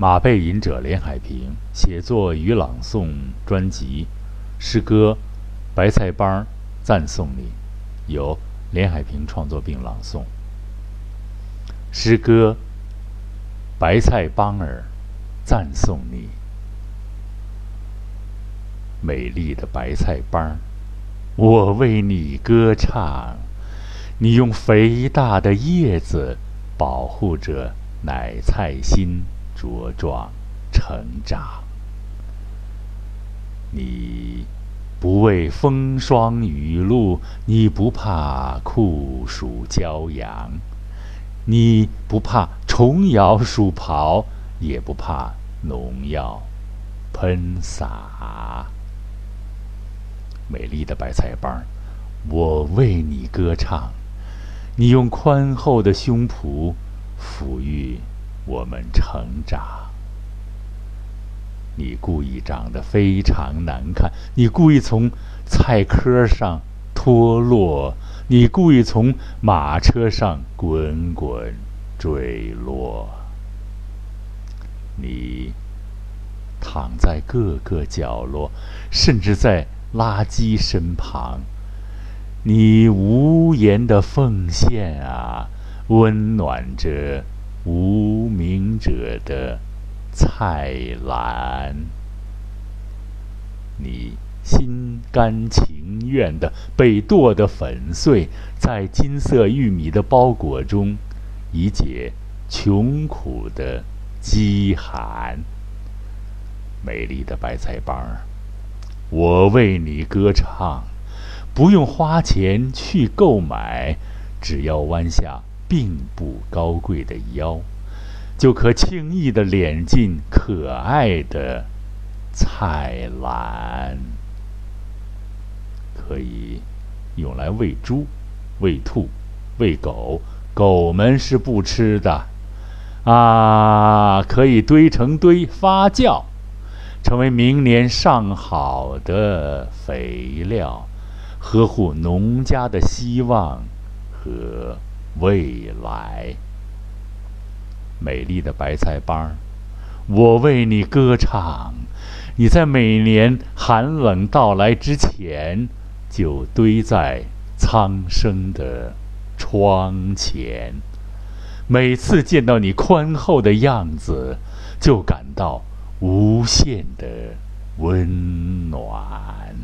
马背吟者连海平写作与朗诵专辑诗歌《白菜帮赞颂你》，由连海平创作并朗诵。诗歌《白菜帮儿赞颂你》，美丽的白菜帮儿我为你歌唱。你用肥大的叶子保护着奶菜心。茁壮成长，你不畏风霜雨露，你不怕酷暑骄阳，你不怕虫咬鼠刨，也不怕农药喷洒。美丽的白菜帮，我为你歌唱。你用宽厚的胸脯抚育。我们成长，你故意长得非常难看，你故意从菜棵上脱落，你故意从马车上滚滚坠落，你躺在各个角落，甚至在垃圾身旁，你无言的奉献啊，温暖着。无名者的菜篮，你心甘情愿的被剁得粉碎，在金色玉米的包裹中，以解穷苦的饥寒。美丽的白菜帮儿，我为你歌唱，不用花钱去购买，只要弯下。并不高贵的腰，就可轻易地敛进可爱的菜篮，可以用来喂猪、喂兔、喂狗，狗们是不吃的。啊，可以堆成堆发酵，成为明年上好的肥料，呵护农家的希望和。未来，美丽的白菜帮我为你歌唱。你在每年寒冷到来之前，就堆在苍生的窗前。每次见到你宽厚的样子，就感到无限的温暖。